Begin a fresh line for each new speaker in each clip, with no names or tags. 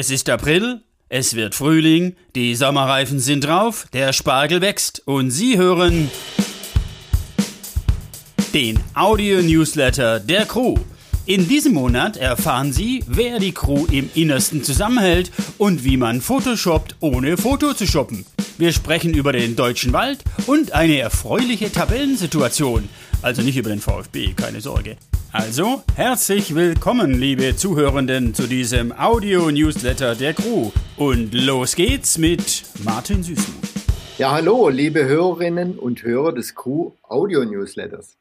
Es ist April, es wird Frühling, die Sommerreifen sind drauf, der Spargel wächst und Sie hören den Audio-Newsletter der Crew. In diesem Monat erfahren Sie, wer die Crew im Innersten zusammenhält und wie man Photoshoppt, ohne Foto zu shoppen. Wir sprechen über den deutschen Wald und eine erfreuliche Tabellensituation. Also nicht über den VfB, keine Sorge. Also, herzlich willkommen, liebe Zuhörenden, zu diesem Audio-Newsletter der Crew. Und los geht's mit Martin Süßmuth.
Ja, hallo, liebe Hörerinnen und Hörer des Crew Audio-Newsletters.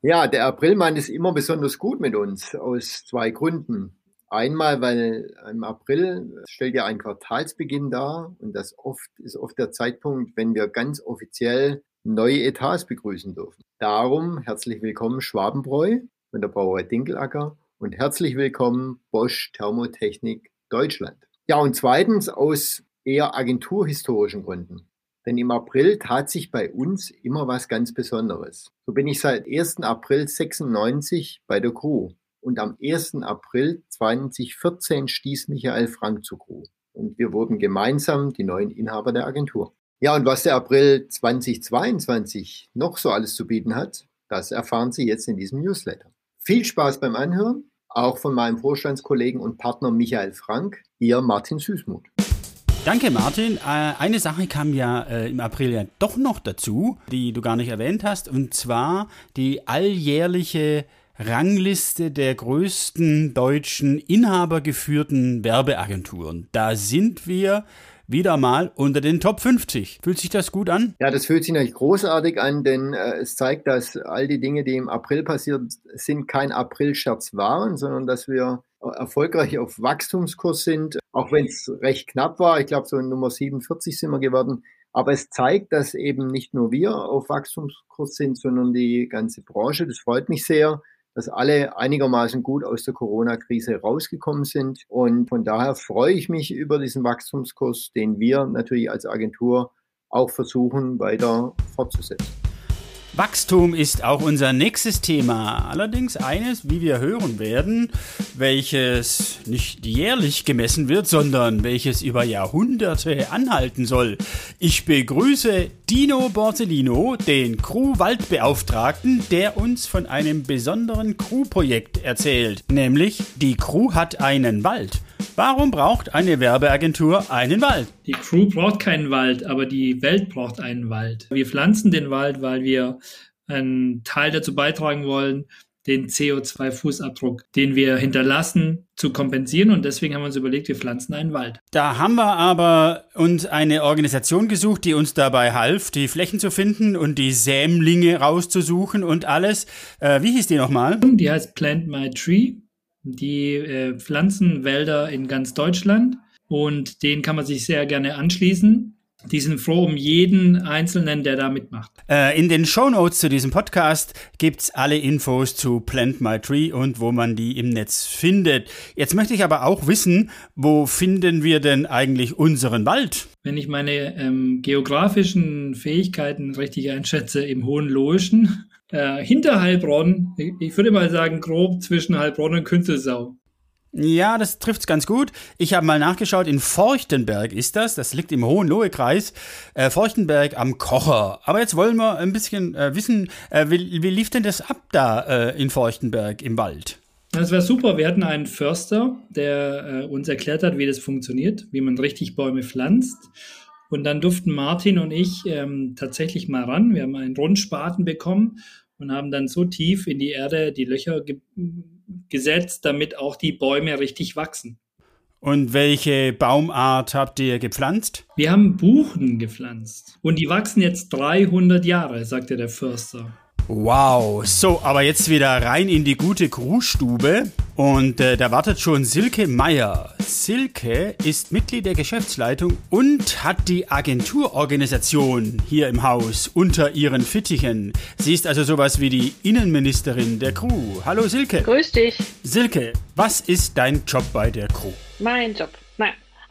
Ja, der Aprilmann ist immer besonders gut mit uns, aus zwei Gründen. Einmal, weil im April stellt ja ein Quartalsbeginn dar und das oft ist oft der Zeitpunkt, wenn wir ganz offiziell neue Etats begrüßen dürfen. Darum herzlich willkommen Schwabenbräu von der Brauerei Dinkelacker und herzlich willkommen Bosch Thermotechnik Deutschland. Ja, und zweitens aus eher agenturhistorischen Gründen. Denn im April tat sich bei uns immer was ganz Besonderes. So bin ich seit 1. April 96 bei der Crew. Und am 1. April 2014 stieß Michael Frank zur Crew. Und wir wurden gemeinsam die neuen Inhaber der Agentur. Ja, und was der April 2022 noch so alles zu bieten hat, das erfahren Sie jetzt in diesem Newsletter. Viel Spaß beim Anhören, auch von meinem Vorstandskollegen und Partner Michael Frank, Ihr Martin Süßmuth.
Danke, Martin. Äh, eine Sache kam ja äh, im April ja doch noch dazu, die du gar nicht erwähnt hast, und zwar die alljährliche Rangliste der größten deutschen inhabergeführten Werbeagenturen. Da sind wir wieder mal unter den Top 50. Fühlt sich das gut an?
Ja, das fühlt sich natürlich großartig an, denn äh, es zeigt, dass all die Dinge, die im April passiert sind, kein April-Scherz waren, sondern dass wir erfolgreich auf Wachstumskurs sind, auch wenn es recht knapp war. Ich glaube, so in Nummer 47 sind wir geworden. Aber es zeigt, dass eben nicht nur wir auf Wachstumskurs sind, sondern die ganze Branche. Das freut mich sehr dass alle einigermaßen gut aus der Corona-Krise rausgekommen sind. Und von daher freue ich mich über diesen Wachstumskurs, den wir natürlich als Agentur auch versuchen weiter fortzusetzen.
Wachstum ist auch unser nächstes Thema. Allerdings eines, wie wir hören werden, welches nicht jährlich gemessen wird, sondern welches über Jahrhunderte anhalten soll. Ich begrüße Dino Borsellino, den Crew-Waldbeauftragten, der uns von einem besonderen Crew-Projekt erzählt. Nämlich, die Crew hat einen Wald. Warum braucht eine Werbeagentur einen Wald?
Die Crew braucht keinen Wald, aber die Welt braucht einen Wald. Wir pflanzen den Wald, weil wir einen Teil dazu beitragen wollen, den CO2-Fußabdruck, den wir hinterlassen, zu kompensieren. Und deswegen haben wir uns überlegt, wir pflanzen einen Wald.
Da haben wir aber uns eine Organisation gesucht, die uns dabei half, die Flächen zu finden und die Sämlinge rauszusuchen und alles. Äh, wie hieß die nochmal?
Die heißt Plant My Tree. Die äh, pflanzen Wälder in ganz Deutschland und denen kann man sich sehr gerne anschließen. Die sind froh um jeden Einzelnen, der da mitmacht.
Äh, in den Show Notes zu diesem Podcast gibt es alle Infos zu Plant My Tree und wo man die im Netz findet. Jetzt möchte ich aber auch wissen, wo finden wir denn eigentlich unseren Wald?
Wenn ich meine ähm, geografischen Fähigkeiten richtig einschätze, im Hohen Loischen äh, hinter Heilbronn, ich würde mal sagen, grob zwischen Heilbronn und Künzelsau.
Ja, das trifft's ganz gut. Ich habe mal nachgeschaut, in Forchtenberg ist das, das liegt im Hohenlohe-Kreis, äh, Forchtenberg am Kocher. Aber jetzt wollen wir ein bisschen äh, wissen, äh, wie, wie, lief denn das ab da äh, in Forchtenberg im Wald?
Das war super. Wir hatten einen Förster, der äh, uns erklärt hat, wie das funktioniert, wie man richtig Bäume pflanzt. Und dann durften Martin und ich ähm, tatsächlich mal ran. Wir haben einen Rundspaten bekommen und haben dann so tief in die Erde die Löcher ge gesetzt, damit auch die Bäume richtig wachsen.
Und welche Baumart habt ihr gepflanzt?
Wir haben Buchen gepflanzt. Und die wachsen jetzt 300 Jahre, sagte der Förster.
Wow, so, aber jetzt wieder rein in die gute Crewstube und äh, da wartet schon Silke Meier. Silke ist Mitglied der Geschäftsleitung und hat die Agenturorganisation hier im Haus unter ihren Fittichen. Sie ist also sowas wie die Innenministerin der Crew. Hallo Silke.
Grüß dich.
Silke, was ist dein Job bei der Crew?
Mein Job.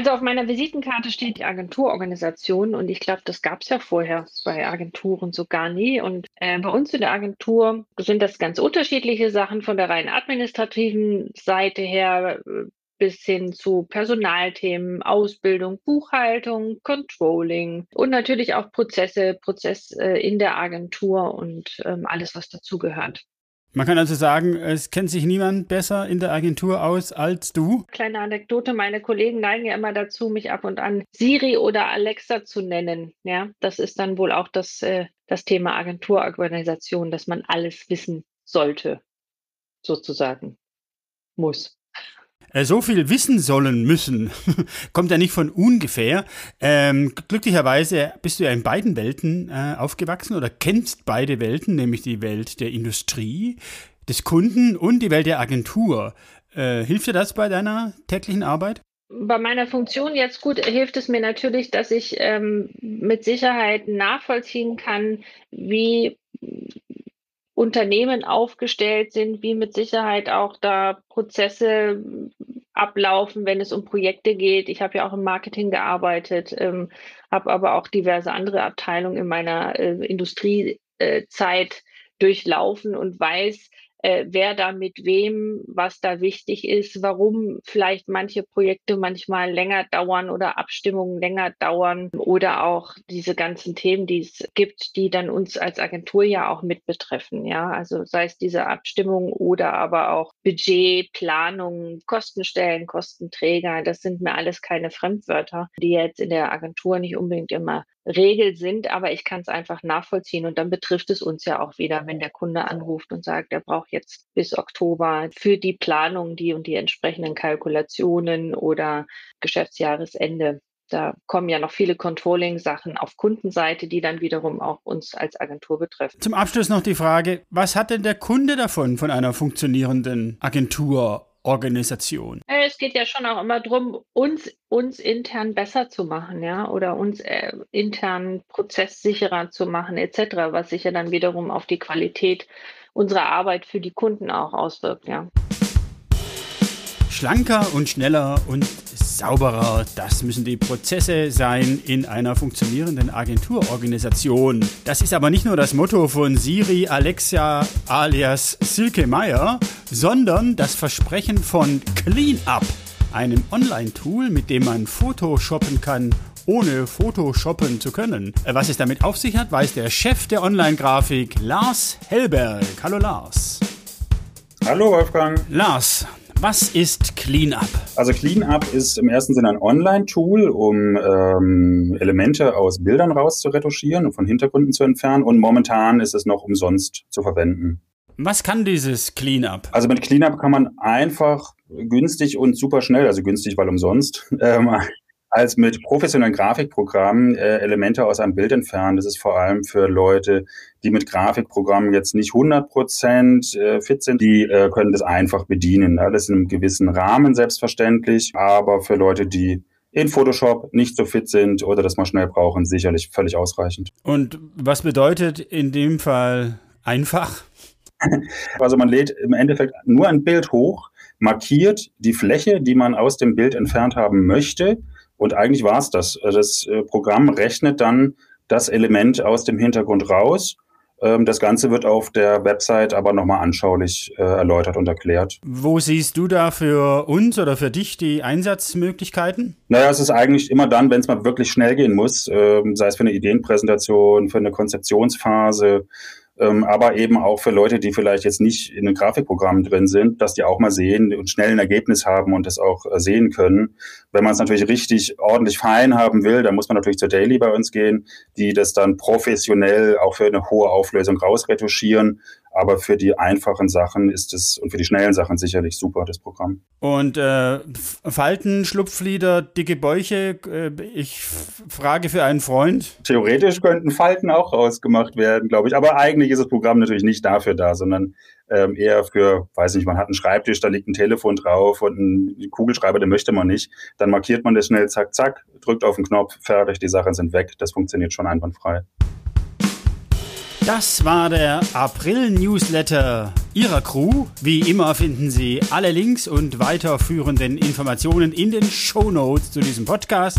Also auf meiner Visitenkarte steht die Agenturorganisation und ich glaube, das gab es ja vorher bei Agenturen so gar nie. Und äh, bei uns in der Agentur sind das ganz unterschiedliche Sachen von der rein administrativen Seite her. Äh, bis hin zu Personalthemen, Ausbildung, Buchhaltung, Controlling und natürlich auch Prozesse, Prozess äh, in der Agentur und ähm, alles, was dazugehört.
Man kann also sagen, es kennt sich niemand besser in der Agentur aus als du.
Kleine Anekdote, meine Kollegen neigen ja immer dazu, mich ab und an Siri oder Alexa zu nennen. Ja, das ist dann wohl auch das, äh, das Thema Agenturorganisation, dass man alles wissen sollte, sozusagen. Muss.
Äh, so viel wissen sollen müssen, kommt ja nicht von ungefähr. Ähm, glücklicherweise bist du ja in beiden Welten äh, aufgewachsen oder kennst beide Welten, nämlich die Welt der Industrie, des Kunden und die Welt der Agentur. Äh, hilft dir das bei deiner täglichen Arbeit?
Bei meiner Funktion jetzt gut hilft es mir natürlich, dass ich ähm, mit Sicherheit nachvollziehen kann, wie Unternehmen aufgestellt sind, wie mit Sicherheit auch da Prozesse ablaufen, wenn es um Projekte geht. Ich habe ja auch im Marketing gearbeitet, ähm, habe aber auch diverse andere Abteilungen in meiner äh, Industriezeit äh, durchlaufen und weiß, äh, wer da mit wem, was da wichtig ist, warum vielleicht manche Projekte manchmal länger dauern oder Abstimmungen länger dauern oder auch diese ganzen Themen, die es gibt, die dann uns als Agentur ja auch mit betreffen. Ja, also sei es diese Abstimmung oder aber auch Budget, Planung, Kostenstellen, Kostenträger. Das sind mir alles keine Fremdwörter, die jetzt in der Agentur nicht unbedingt immer Regel sind, aber ich kann es einfach nachvollziehen und dann betrifft es uns ja auch wieder, wenn der Kunde anruft und sagt, er braucht jetzt bis Oktober für die Planung die und die entsprechenden Kalkulationen oder Geschäftsjahresende. Da kommen ja noch viele Controlling-Sachen auf Kundenseite, die dann wiederum auch uns als Agentur betreffen.
Zum Abschluss noch die Frage, was hat denn der Kunde davon, von einer funktionierenden Agentur Organisation.
Es geht ja schon auch immer darum, uns, uns intern besser zu machen, ja, oder uns äh, intern prozesssicherer zu machen, etc., was sich ja dann wiederum auf die Qualität unserer Arbeit für die Kunden auch auswirkt, ja.
Schlanker und schneller und sauberer, das müssen die Prozesse sein in einer funktionierenden Agenturorganisation. Das ist aber nicht nur das Motto von Siri Alexia alias Silke Meyer, sondern das Versprechen von Cleanup, einem Online-Tool, mit dem man Photoshoppen kann ohne Photoshoppen zu können. Äh, was es damit auf sich hat, weiß der Chef der Online-Grafik, Lars Hellberg. Hallo Lars.
Hallo Wolfgang.
Lars, was ist Cleanup?
Also Cleanup ist im ersten Sinne ein Online-Tool, um ähm, Elemente aus Bildern rauszuretuschieren und von Hintergründen zu entfernen. Und momentan ist es noch umsonst zu verwenden.
Was kann dieses Cleanup?
Also mit Cleanup kann man einfach günstig und super schnell, also günstig, weil umsonst, ähm, als mit professionellen Grafikprogrammen äh, Elemente aus einem Bild entfernen. Das ist vor allem für Leute, die mit Grafikprogrammen jetzt nicht 100 Prozent äh, fit sind, die äh, können das einfach bedienen. Alles in einem gewissen Rahmen selbstverständlich, aber für Leute, die in Photoshop nicht so fit sind oder das mal schnell brauchen, sicherlich völlig ausreichend.
Und was bedeutet in dem Fall einfach?
Also man lädt im Endeffekt nur ein Bild hoch, markiert die Fläche, die man aus dem Bild entfernt haben möchte und eigentlich war es das. Das äh, Programm rechnet dann das Element aus dem Hintergrund raus. Ähm, das Ganze wird auf der Website aber nochmal anschaulich äh, erläutert und erklärt.
Wo siehst du da für uns oder für dich die Einsatzmöglichkeiten?
Naja, es ist eigentlich immer dann, wenn es mal wirklich schnell gehen muss, ähm, sei es für eine Ideenpräsentation, für eine Konzeptionsphase, ähm, aber eben auch für Leute, die vielleicht jetzt nicht in den Grafikprogrammen drin sind, dass die auch mal sehen und schnell ein Ergebnis haben und das auch äh, sehen können. Wenn man es natürlich richtig ordentlich fein haben will, dann muss man natürlich zur Daily bei uns gehen, die das dann professionell auch für eine hohe Auflösung rausretuschieren. Aber für die einfachen Sachen ist es und für die schnellen Sachen sicherlich super, das Programm.
Und äh, Falten, Schlupflieder, dicke Bäuche, äh, ich frage für einen Freund.
Theoretisch könnten Falten auch rausgemacht werden, glaube ich. Aber eigentlich ist das Programm natürlich nicht dafür da, sondern ähm, eher für, weiß nicht, man hat einen Schreibtisch, da liegt ein Telefon drauf und ein Kugelschreiber, den möchte man nicht. Dann markiert man das schnell, zack, zack, drückt auf den Knopf, fertig, die Sachen sind weg. Das funktioniert schon einwandfrei.
Das war der April-Newsletter Ihrer Crew. Wie immer finden Sie alle Links und weiterführenden Informationen in den Show Notes zu diesem Podcast.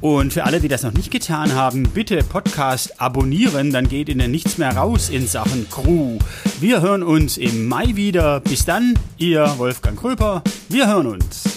Und für alle, die das noch nicht getan haben, bitte Podcast abonnieren, dann geht Ihnen nichts mehr raus in Sachen Crew. Wir hören uns im Mai wieder. Bis dann, Ihr Wolfgang Kröper. Wir hören uns.